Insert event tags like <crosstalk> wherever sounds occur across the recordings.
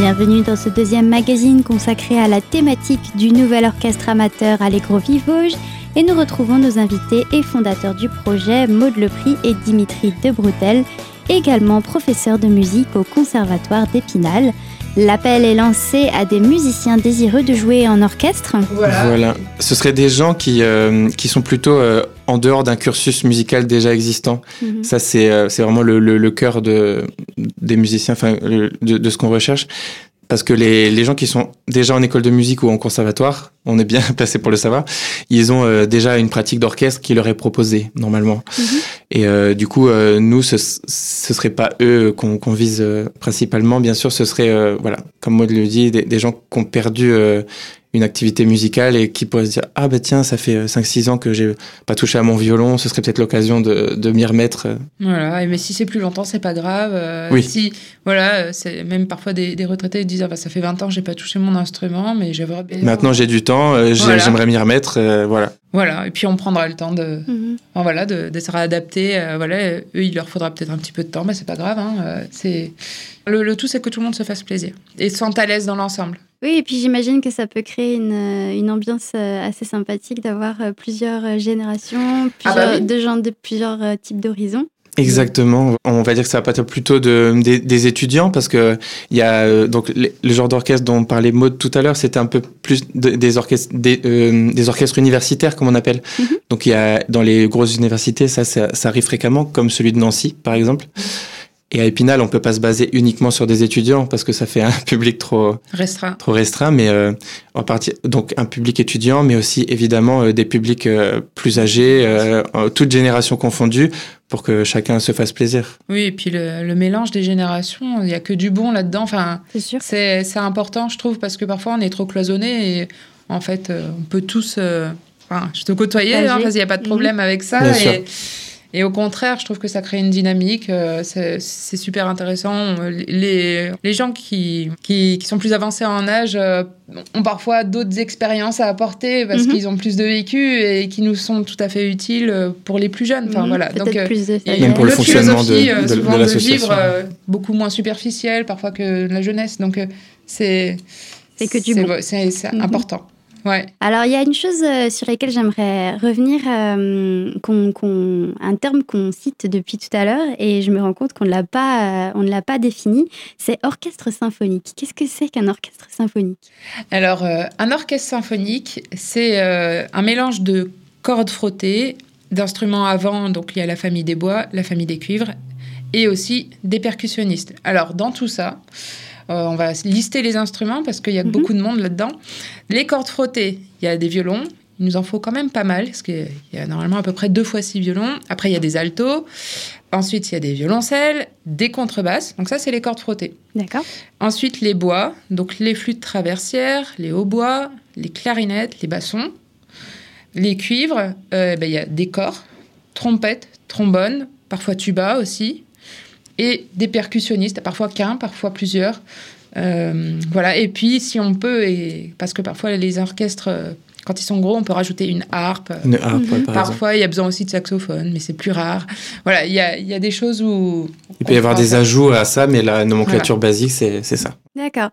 Bienvenue dans ce deuxième magazine consacré à la thématique du nouvel orchestre amateur Allegro Vivauge et nous retrouvons nos invités et fondateurs du projet, Maud Lepris et Dimitri de Broutel, également professeurs de musique au Conservatoire d'Épinal. L'appel est lancé à des musiciens désireux de jouer en orchestre. Voilà. Ce seraient des gens qui, euh, qui sont plutôt euh, en dehors d'un cursus musical déjà existant. Mhm. Ça, c'est euh, c'est vraiment le, le, le cœur de, des musiciens, enfin, de, de ce qu'on recherche. Parce que les, les gens qui sont déjà en école de musique ou en conservatoire, on est bien <laughs> placé pour le savoir, ils ont euh, déjà une pratique d'orchestre qui leur est proposée normalement. Mhm. Et euh, du coup, euh, nous, ce, ce serait pas eux qu'on vise principalement. Bien sûr, ce serait, voilà, comme Maud le dit, des, des gens qui ont perdu une activité musicale et qui pourraient se dire ah bah tiens, ça fait 5-6 ans que j'ai pas touché à mon violon, ce serait peut-être l'occasion de, de m'y remettre. Voilà, et mais si c'est plus longtemps, c'est pas grave. Euh, Oui. Si, voilà, euh, c'est même parfois des, des retraités disent ah bah, ça fait 20 ans que j'ai pas touché mon instrument, mais j'aimerais bien. Maintenant, j'ai du temps, euh, j'ai- Voilà. j'aimerais m'y remettre, euh, voilà. Voilà, et puis on prendra le temps de, Mhm. enfin, voilà, de, de se réadapter. euh, voilà, eux, il leur faudra peut-être un petit peu de temps, mais c'est pas grave. Hein, euh, c'est le, le tout, c'est que tout le monde se fasse plaisir et se sente à l'aise dans l'ensemble. Oui, et puis j'imagine que ça peut créer une, euh, une ambiance euh, assez sympathique d'avoir euh, plusieurs générations, Ah bah plusieurs, oui. de gens de plusieurs types d'horizons. Exactement. On va dire que ça va pas être plutôt de, des, des étudiants parce que il y a donc les- le genre d'orchestre dont parlait Maud tout à l'heure, c'était un peu plus de- des orchestres des, euh, des orchestres universitaires comme on appelle. Mhm. Donc il y a dans les grosses universités ça, ça ça arrive fréquemment comme celui de Nancy par exemple. Et à Épinal, on peut pas se baser uniquement sur des étudiants parce que ça fait un <laughs> public trop Restreint. trop restreint, mais euh, en partie donc un public étudiant, mais aussi évidemment euh, des publics euh, plus âgés, toutes générations confondues, pour que chacun se fasse plaisir. Oui, et puis le, le mélange des générations, il y a que du bon là-dedans. Enfin, C'est sûr. c'est c'est important, je trouve, parce que parfois on est trop cloisonné et en fait, euh, on peut tous. euh, Enfin, je te côtoyais, hein, qu'il n'y a pas de problème avec ça. Bien sûr. Et, au contraire, je trouve que ça crée une dynamique. euh, c'est super intéressant. Les, les gens qui, qui, qui sont plus avancés en âge euh, ont parfois d'autres expériences à apporter parce Mhm. qu'ils ont plus de vécu et qui nous sont tout à fait utiles pour les plus jeunes. Enfin, Mhm. voilà. Peut-être Donc, euh, plus de et. Même pour le fonctionnement de- philosophie, de- de souvent de, l'association. vivre beaucoup moins superficielle parfois que la jeunesse. Donc c'est C'est que du c'est- bon. C'est c'est Mhm. important. Ouais. Alors, il y a une chose euh, sur laquelle j'aimerais revenir, euh, qu'on- qu'on- un terme qu'on cite depuis tout à l'heure, et je me rends compte qu'on ne l'a pas, euh, on ne l'a pas défini. C'est orchestre symphonique. Qu'est-ce que c'est qu'un orchestre symphonique? Alors euh, un orchestre symphonique, c'est un mélange de cordes frottées, d'instruments à vent. Donc il y a la famille des bois, la famille des cuivres, et aussi des percussionnistes. Alors dans tout ça. Euh, on va lister les instruments parce qu'il y a Mhm. beaucoup de monde là-dedans. Les cordes frottées, il y a des violons. Il nous en faut quand même pas mal, parce qu'il y a normalement à peu près deux fois six violons. Après, il y a des altos. Ensuite, il y a des violoncelles, des contrebasses. Donc ça, c'est les cordes frottées. D'accord Ensuite, les bois, donc les flûtes traversières, les hautbois, les clarinettes, les bassons. Les cuivres, euh, ben, il y a des corps, trompettes, trombones, parfois tuba aussi, et des percussionnistes, parfois qu'un, parfois plusieurs. Euh, voilà, et puis si on peut, et parce que parfois les orchestres, euh, quand ils sont gros, on peut rajouter une harpe. Une harpe, par. Parfois, il y a besoin aussi de saxophone, mais c'est plus rare. Voilà, il y a, y a des choses où... Il peut y avoir des ajouts à ça, mais la nomenclature basique, c'est c'est ça. D'accord.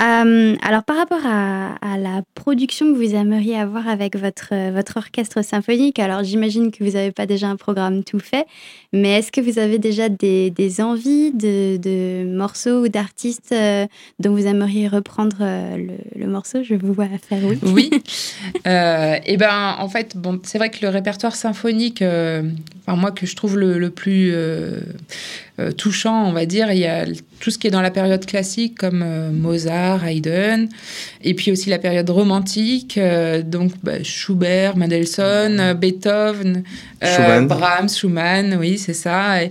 Euh, alors, par rapport à, à la production que vous aimeriez avoir avec votre, euh, votre orchestre symphonique, alors j'imagine que vous n'avez pas déjà un programme tout fait, mais est-ce que vous avez déjà des, des envies de, de morceaux ou d'artistes euh, dont vous aimeriez reprendre euh, le, le morceau? Je vous vois faire oui. Oui. <laughs> Et ben, en fait, bon, c'est vrai que le répertoire symphonique, enfin, moi que je trouve le, le plus touchant, on va dire, il y a tout ce qui est dans la période classique comme euh, Mozart, Haydn, et puis aussi la période romantique, euh, donc bah, Schubert, Mendelssohn, euh, Beethoven, euh, Schumann. Brahms, Schumann, oui, c'est ça. Et,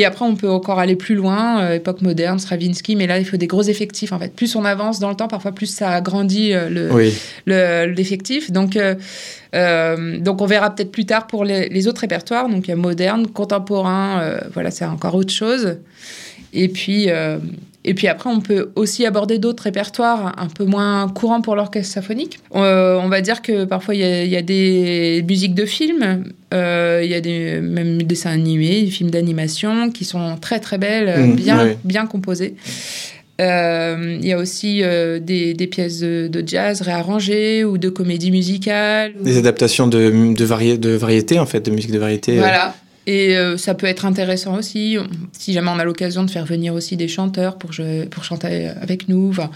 et après, on peut encore aller plus loin, euh, époque moderne, Stravinsky, mais là, il faut des gros effectifs. En fait, plus on avance dans le temps, parfois plus ça agrandit euh, le, Oui. le- l'effectif. Donc, euh, donc, on verra peut-être plus tard pour les, les autres répertoires. Donc, il y a moderne, contemporain, voilà, c'est encore autre chose. Et puis, et puis après, on peut aussi aborder d'autres répertoires un peu moins courants pour l'orchestre symphonique. Euh, on va dire que parfois, il y a, il y a des musiques de films, euh, il y a des, même des dessins animés, des films d'animation qui sont très très belles, euh, Mmh, bien, oui. bien composés. Il y a aussi des, des, pièces de, de, jazz réarrangées ou de comédie musicale. Des adaptations de, de, vari de variété, en fait, de musique de variété. Voilà. Et ça peut être intéressant aussi, si jamais on a l'occasion de faire venir aussi des chanteurs pour, pour chanter avec nous. Enfin,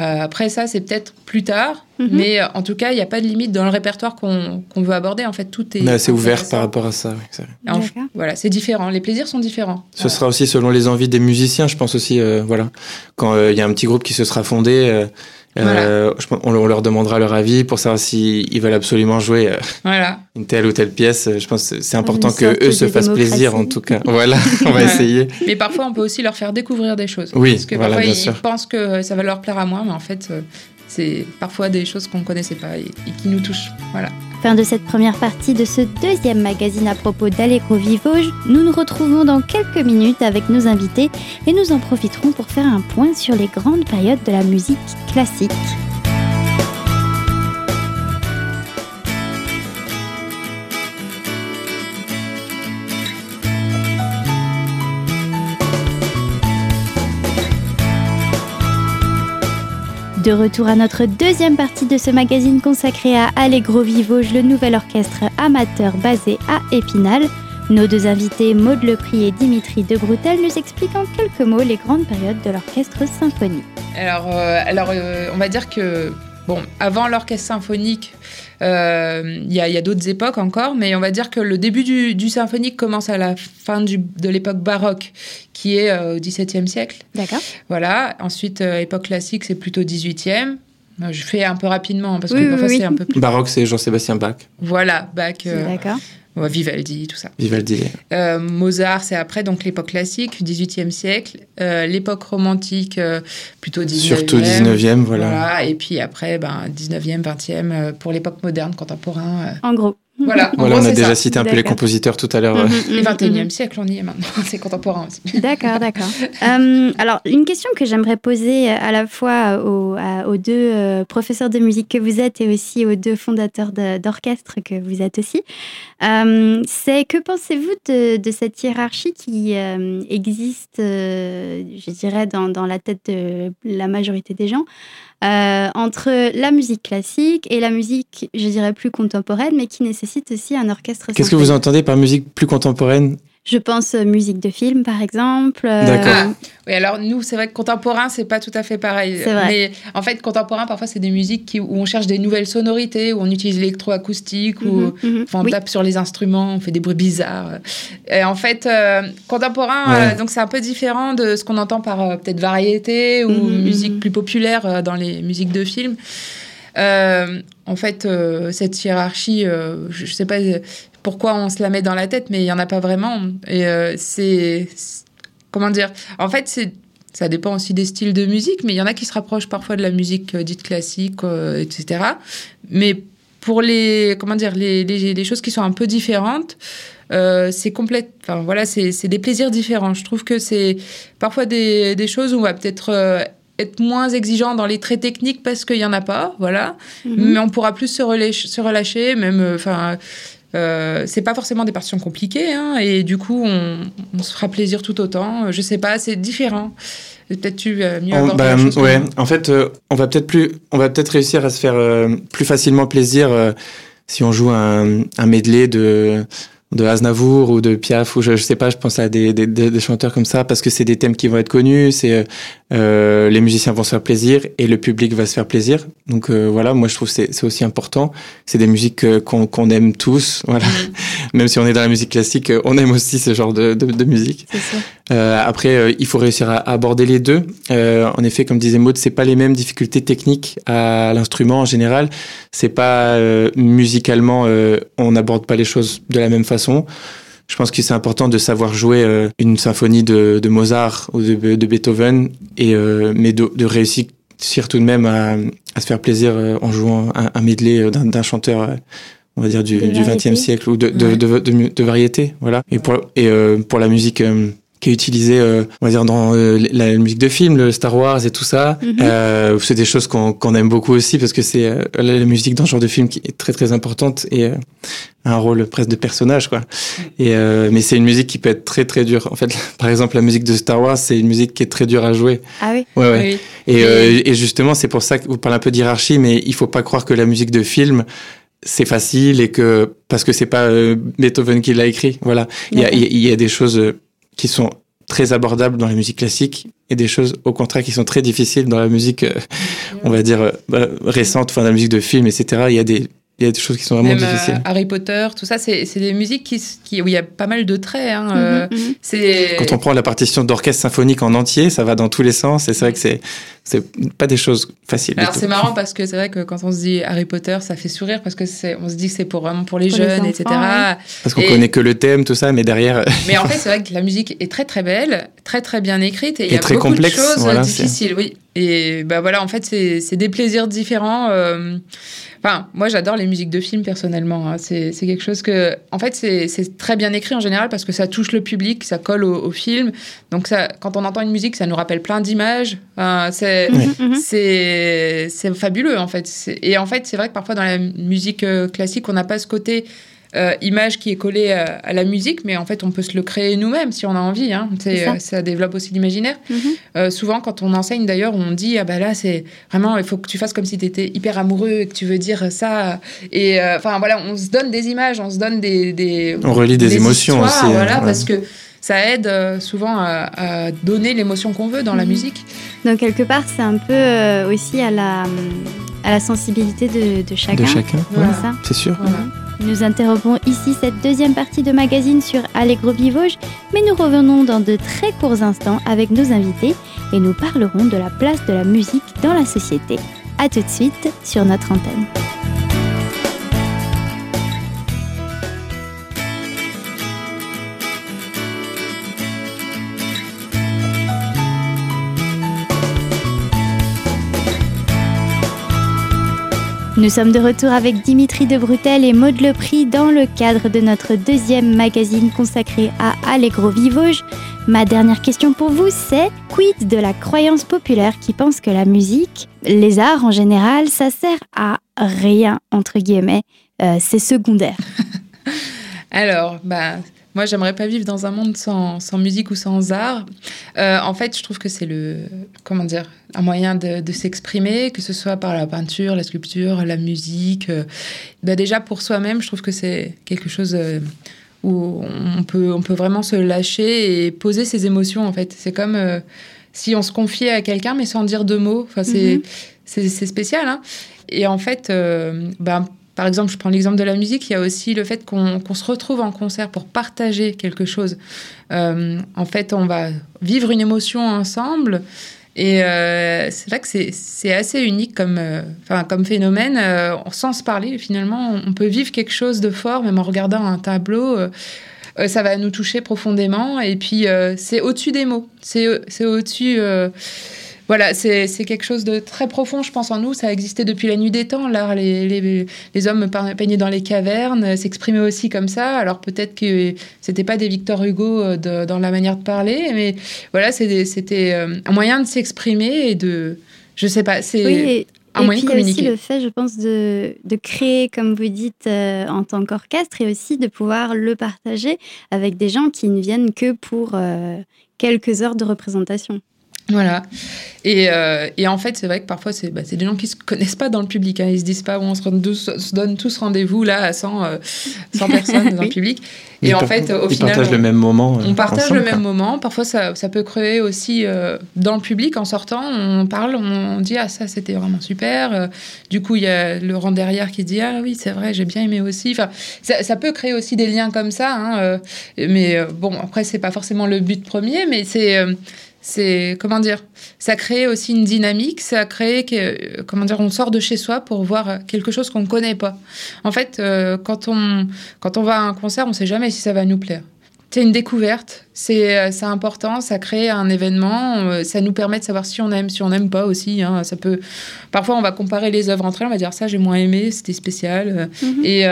euh, après ça, c'est peut-être plus tard, mhm. mais euh, en tout cas, il n'y a pas de limite dans le répertoire qu'on veut aborder. En fait, tout est. C'est ouvert par rapport à ça. voilà, c'est différent. Les plaisirs sont différents. Ce sera aussi selon les envies des musiciens, je pense aussi. Euh, voilà, quand il y a un petit groupe qui se sera fondé. On, leur demandera leur avis pour savoir s'ils veulent absolument jouer voilà. une telle ou telle pièce. Je pense que c'est important que eux se fassent plaisir en tout cas. voilà, <laughs> on va essayer. Mais parfois, on peut aussi leur faire découvrir des choses. Oui, parce que parfois, ils pensent que ça va leur plaire à moi, mais en fait, c'est parfois des choses qu'on ne connaissait pas et, qui nous touchent. Fin de cette première partie de ce deuxième magazine à propos d'Allegro Vivoge. Nous nous retrouvons dans quelques minutes avec nos invités et nous en profiterons pour faire un point sur les grandes périodes de la musique classique. De retour à notre deuxième partie de ce magazine consacré à Allegro Vivoge, le nouvel orchestre amateur basé à Épinal. Nos deux invités, Maud Lepris et Dimitri de Broutel, nous expliquent en quelques mots les grandes périodes de l'orchestre symphonique. Alors, euh, euh, on va dire que Bon, avant l'orchestre symphonique, euh, il y a, d'autres époques encore, mais on va dire que le début du, symphonique commence à la fin de l'époque baroque, qui est euh, au XVIIe siècle. D'accord. Voilà. Ensuite, euh, époque classique, c'est plutôt XVIIIe. Je fais un peu rapidement hein, parce que parfois c'est un peu plus. Baroque, c'est Jean-Sébastien Bach. Voilà, Bach. D'accord. Vivaldi, tout ça. Vivaldi. Euh, Mozart, c'est après, donc l'époque classique, 18e siècle. Euh, l'époque romantique, euh, plutôt 19e. Surtout 19e, voilà. Et puis après, ben, 19e, 20e, pour l'époque moderne, contemporain. En gros. Voilà, on a déjà cité un peu les compositeurs tout à l'heure. Le mm-hmm, 21e mm-hmm. siècle, on y est maintenant. <laughs> C'est contemporain aussi. D'accord, <laughs> d'accord. Euh, alors, une question que j'aimerais poser à la fois aux, deux euh, professeurs de musique que vous êtes et aussi aux deux fondateurs d'orchestre que vous êtes aussi, euh, c'est que pensez-vous de, cette hiérarchie qui existe, je dirais, dans, dans, la tête de la majorité des gens euh, entre la musique classique et la musique, je dirais, plus contemporaine, mais qui nécessite aussi un orchestre. Qu'est-ce que vous entendez par musique plus contemporaine? Je pense euh, musique de film, par exemple. Euh, D'accord. Ah, oui, alors nous, c'est vrai que contemporain, c'est pas tout à fait pareil. C'est vrai. Mais en fait, contemporain, parfois, c'est des musiques qui, où on cherche des nouvelles sonorités, où on utilise l'électroacoustique, où mhm, mhm. on tape sur les instruments, on fait des bruits bizarres. Et en fait, euh, contemporain, donc c'est un peu différent de ce qu'on entend par peut-être variété ou mhm, musique plus populaire dans les musiques de film. en fait, cette hiérarchie, je, je sais pas, pourquoi on se la met dans la tête, mais il n'y en a pas vraiment. Et euh, c'est. Comment dire En fait, c'est. Ça dépend aussi des styles de musique, mais il y en a qui se rapprochent parfois de la musique euh, dite classique, euh, etc. Mais pour les, comment dire, les, choses qui sont un peu différentes, c'est complète. Enfin voilà, c'est des plaisirs différents. Je trouve que c'est parfois des, des, choses où on va peut-être être moins exigeant dans les traits techniques parce qu'il y en a pas, voilà. Mm-hmm. Mais on pourra plus se relâcher, se relâcher même. Enfin, euh, c'est pas forcément des partitions compliquées, hein, et du coup, on, se fera plaisir tout autant. Je sais pas, c'est différent. Peut-être tu euh, mieux aborder bah, Ouais, en fait, euh, on va peut-être plus, on va peut-être réussir à se faire plus facilement plaisir si on joue un, un medley de de Aznavour ou de Piaf ou je, je sais pas je pense à des, des, des chanteurs comme ça parce que c'est des thèmes qui vont être connus c'est euh, les musiciens vont se faire plaisir et le public va se faire plaisir. Donc euh, voilà moi je trouve c'est c'est aussi important. C'est des musiques euh, qu'on qu'on aime tous <laughs> voilà. Mm. même si on est dans la musique classique on aime aussi ce genre de de, de musique euh, après il faut réussir à, aborder les deux. En effet comme disait Maud c'est pas les mêmes difficultés techniques à l'instrument en général. C'est pas musicalement on n'aborde pas les choses de la même façon. Je pense que c'est important de savoir jouer euh, une symphonie de, Mozart ou de, Beethoven, et, euh, mais de, réussir tout de même à, se faire plaisir euh, en jouant un, medley d'un chanteur on va dire du XXe siècle ou de, de, variété voilà. Et pour et pour la musique qui est utilisé, euh, on va dire, dans euh, la musique de film, le Star Wars et tout ça. Mhm. Euh, c'est des choses qu'on qu'on aime beaucoup aussi parce que c'est euh, la, musique dans ce genre de film qui est très très importante et euh, a un rôle presque de personnage, quoi. Et euh, mais c'est une musique qui peut être très très dure. En fait, <laughs> par exemple, la musique de Star Wars, c'est une musique qui est très dure à jouer. Ah oui. Ouais, ouais. Oui. Et, euh, et justement, c'est pour ça que vous parlez un peu d'hierarchie, mais il faut pas croire que la musique de film c'est facile et que parce que c'est pas euh, Beethoven qui l'a écrit. Voilà, il y a, il y a- il y a des choses euh, qui sont très abordables dans la musique classique et des choses au contraire qui sont très difficiles dans la musique, euh, on va dire euh, bah, récente, enfin la musique de film, etc. Il y a des il y a des choses qui sont vraiment Même euh, difficiles. Harry Potter, tout ça, c'est c'est des musiques qui, où il y a pas mal de traits. Hein, euh, Mhm, mhm. c'est Quand on prend la partition d'orchestre symphonique en entier, ça va dans tous les sens et c'est vrai que c'est c'est pas des choses faciles. Alors c'est marrant parce que c'est vrai que quand on se dit Harry Potter, ça fait sourire parce que c'est, on se dit que c'est pour vraiment pour les Pour les jeunes, enfants, etc. ouais. Parce qu'on et- connaît que le thème, tout ça, mais derrière, <laughs> Mais en fait, c'est vrai que la musique est très très belle, très très bien écrite et il y a très beaucoup complexe, de choses voilà, difficiles, oui. Et bah voilà, en fait, c'est c'est des plaisirs différents. euh, Enfin, moi, j'adore les musiques de films personnellement. hein. C'est c'est quelque chose que, en fait, c'est c'est très bien écrit en général parce que ça touche le public, ça colle au, au film. Donc ça, quand on entend une musique, ça nous rappelle plein d'images. Enfin, c'est Mhm, mhm. c'est c'est fabuleux en fait. Et en fait, c'est vrai que parfois dans la musique euh, classique, on n'a pas ce côté euh, image qui est collé à, à la musique, mais en fait, on peut se le créer nous-mêmes si on a envie. Hein. Ça. euh, ça développe aussi l'imaginaire. Mhm. Euh, souvent, quand on enseigne d'ailleurs, on dit ah bah là, c'est vraiment, il faut que tu fasses comme si tu étais hyper amoureux et que tu veux dire ça. Et euh, enfin voilà, on se donne des images, on se donne des, des on relie des, émotions aussi. hein, Voilà, ouais. parce que ça aide euh, souvent à, à donner l'émotion qu'on veut dans la Mhm. musique. Donc quelque part, c'est un peu euh, aussi à la, à la sensibilité de, de chacun. de chacun. Voilà. C'est ça. c'est sûr. Voilà. Nous interrompons ici cette deuxième partie de magazine sur Allegro Vivauge, mais nous revenons dans de très courts instants avec nos invités et nous parlerons de la place de la musique dans la société. A tout de suite sur notre antenne. Nous sommes de retour avec Dimitri de Brutel et Maud Lepris dans le cadre de notre deuxième magazine consacré à Allegro Vivauge. Ma dernière question pour vous, c'est quid de la croyance populaire qui pense que la musique, les arts en général, ça sert à rien, entre guillemets, euh, c'est secondaire? <laughs> Alors, bah, moi, j'aimerais pas vivre dans un monde sans, sans musique ou sans art. Euh, en fait, je trouve que c'est le, comment dire, un moyen de, de s'exprimer, que ce soit par la peinture, la sculpture, la musique. Bah, déjà, pour soi-même, je trouve que c'est quelque chose euh, où on peut, on peut vraiment se lâcher et poser ses émotions, en fait. C'est comme euh, si on se confiait à quelqu'un, mais sans dire deux mots. Enfin, c'est, Mhm. c'est, c'est spécial, hein. Et en fait, euh, bah, par exemple, je prends l'exemple de la musique, il y a aussi le fait qu'on se retrouve en concert pour partager quelque chose. Euh, en fait, on va vivre une émotion ensemble. Et euh, c'est là que c'est- assez unique comme, euh, comme phénomène. Sans se parler, finalement, on peut vivre quelque chose de fort, même en regardant un tableau. ça va nous toucher profondément. Et puis, c'est au-dessus des mots. C'est au-dessus. Voilà, c'est quelque chose de très profond, je pense, en nous. Ça a existé depuis la nuit des temps. L'art, les, les, les hommes peignaient dans les cavernes, euh, s'exprimaient aussi comme ça. Alors peut-être que c'était pas des Victor Hugo euh, de- dans la manière de parler, mais voilà, c'était euh, un moyen de s'exprimer et de. Je sais pas, c'est Oui, et, un et moyen puis de aussi le fait, je pense, de, de créer, comme vous dites, euh, en tant qu'orchestre et aussi de pouvoir le partager avec des gens qui ne viennent que pour euh, quelques heures de représentation. Voilà. Et, euh, et en fait, c'est vrai que parfois, c'est bah, des gens qui se connaissent pas dans le public. Hein. Ils se disent pas, on se, rend tous- se donne tous rendez-vous là à 100, euh, 100 <laughs> personnes dans Oui. le public. Et Ils en fait, au ils final, partagent on- le même moment. euh, On partage ensemble, le même quoi. moment. Parfois, ça, ça peut créer aussi euh, dans le public, en sortant, on parle, on dit Ah, ça, c'était vraiment super. Du coup, il y a le rang derrière qui dit Ah, oui, c'est vrai, j'ai bien aimé aussi. Enfin, ça, ça peut créer aussi des liens comme ça. hein, euh, mais bon, après, c'est pas forcément le but premier, mais c'est. C'est comment dire ça crée aussi une dynamique ça crée que comment dire on sort de chez soi pour voir quelque chose qu'on ne connaît pas. En fait euh, quand on quand on va à un concert on sait jamais si ça va nous plaire c'est une découverte. C'est c'est important. Ça crée un événement. Ça nous permet de savoir si on aime, si on n'aime pas aussi. Hein. Ça peut. Parfois, on va comparer les œuvres entre elles. On va dire ça, j'ai moins aimé, c'était spécial. Mhm. et,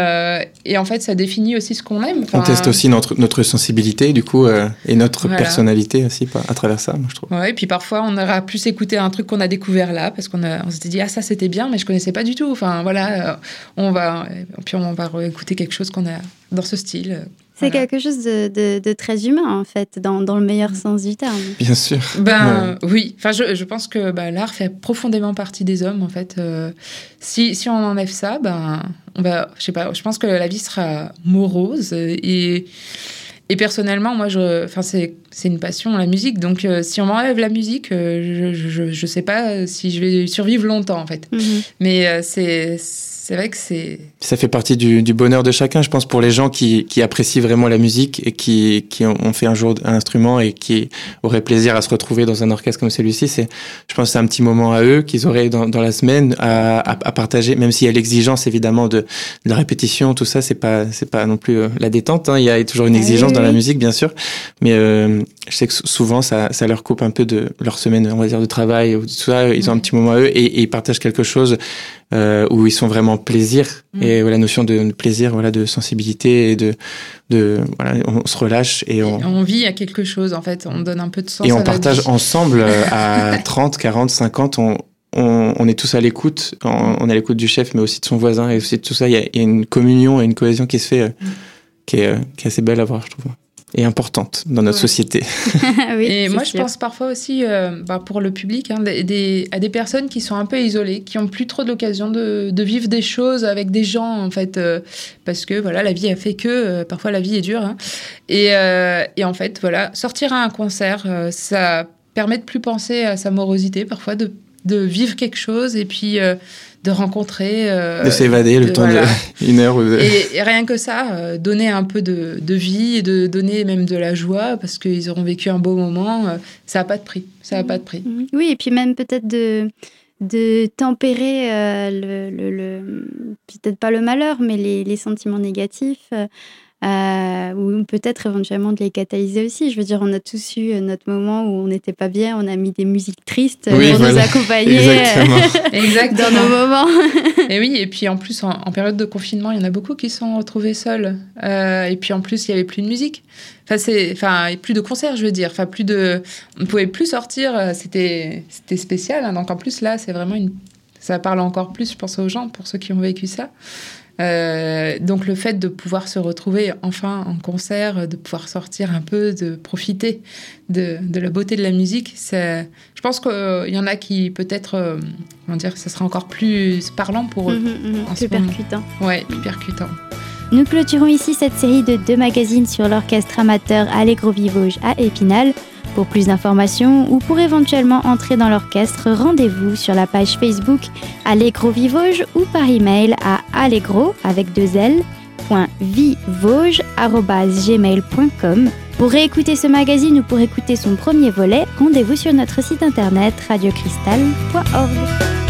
et, en fait, ça définit aussi ce qu'on aime. on teste aussi notre, notre sensibilité, du coup, et notre personnalité aussi à travers ça, moi, je trouve. Ouais, et puis parfois, on aura plus écouté un truc qu'on a découvert là, parce qu'on on s'était dit, ah, ça, c'était bien, mais je connaissais pas du tout. Enfin, voilà, on va. Puis on va écouter quelque chose qu'on a dans ce style. C'est quelque chose de, très humain, en fait, dans, le meilleur mm. sens du terme. Bien sûr. Ben oui, enfin, je, pense que bah, l'art fait profondément partie des hommes, en fait. Euh, si, si, on enlève ça, ben, on va, je sais pas, je pense que la vie sera morose. Et, et personnellement, moi, je, enfin, c'est, c'est une passion, la musique. Donc, euh, si on m'enlève la musique, euh, je, ne sais pas si je vais survivre longtemps, en fait. Mm-hmm. Mais c'est c'est vrai que c'est. Ça fait partie du, du, bonheur de chacun, je pense, pour les gens qui, qui apprécient vraiment la musique et qui, qui ont fait un jour un instrument et qui auraient plaisir à se retrouver dans un orchestre comme celui-ci. C'est, je pense, c'est un petit moment à eux qu'ils auraient dans, dans, la semaine à, à, partager, même s'il y a l'exigence évidemment de, de, la répétition, tout ça, c'est pas, c'est pas non plus euh, la détente. Hein. Il y a toujours une ah exigence dans la musique, bien sûr, mais euh, je sais que souvent ça, ça leur coupe un peu de leur semaine, on va dire, de travail ou tout ça. Ils ont un petit moment à eux et, et ils partagent quelque chose euh, où ils sont vraiment plaisir mm. et la notion de plaisir, voilà, de sensibilité et de, de voilà, on se relâche et on, on vit à quelque chose en fait, on donne un peu de sens. Et on partage ensemble euh, à 30, 40, 50, on, on, on, est tous à l'écoute, on, est à l'écoute du chef, mais aussi de son voisin et aussi de tout ça. Il y y a une communion et une cohésion qui se fait, euh, mm. Qui, est, qui est assez belle à voir, je trouve et importante dans notre société. <laughs> oui, et moi, je pense parfois aussi, euh, bah, pour le public, hein, des, à des personnes qui sont un peu isolées, qui ont plus trop de l'occasion de, de, vivre des choses avec des gens, en fait, euh, parce que voilà, la vie a fait que euh, parfois la vie est dure. Hein. Et, et, en fait, voilà, sortir à un concert, ça permet de plus penser à sa morosité, parfois de, de vivre quelque chose et puis de rencontrer. Euh, de s'évader le temps d'une <laughs> heure. Ou Et, rien que ça, euh, donner un peu de, de, vie et de donner même de la joie parce qu'ils auront vécu un beau moment, euh, ça n'a pas de prix. Ça n'a pas de prix. Mhm. Oui, et puis même peut-être de de tempérer le, le, peut-être pas le malheur, mais les, les sentiments négatifs. Euh, ou peut-être éventuellement de les catalyser aussi. Je veux dire, on a tous eu notre moment où on n'était pas bien, on a mis des musiques tristes pour nous accompagner <laughs> dans nos moments. <laughs> et oui, et puis en plus, en, période de confinement, il y en a beaucoup qui sont retrouvés seuls. Euh, et puis en plus, il n'y avait plus de musique. Enfin, c'est, enfin, plus de concerts, je veux dire. Enfin, plus de, on ne pouvait plus sortir. Euh, c'était, c'était spécial. Hein. Donc en plus, là, c'est vraiment une, ça parle encore plus, je pense, aux gens, pour ceux qui ont vécu ça. Euh, donc le fait de pouvoir se retrouver enfin en concert, de pouvoir sortir un peu, de profiter de, de la beauté de la musique, c'est, je pense qu'il y en a qui peut-être, euh, comment dire, ça sera encore plus parlant pour eux. Mmh, mmh, plus percutant. Ouais, plus percutant. Nous clôturons ici cette série de deux magazines sur l'orchestre amateur Allegro Vivauge à Épinal. Pour plus d'informations ou pour éventuellement entrer dans l'orchestre, rendez-vous sur la page Facebook Allegro Vivauge ou par email à allegro avec deux L, Pour réécouter ce magazine ou pour écouter son premier volet, rendez-vous sur notre site internet radiocristal.org.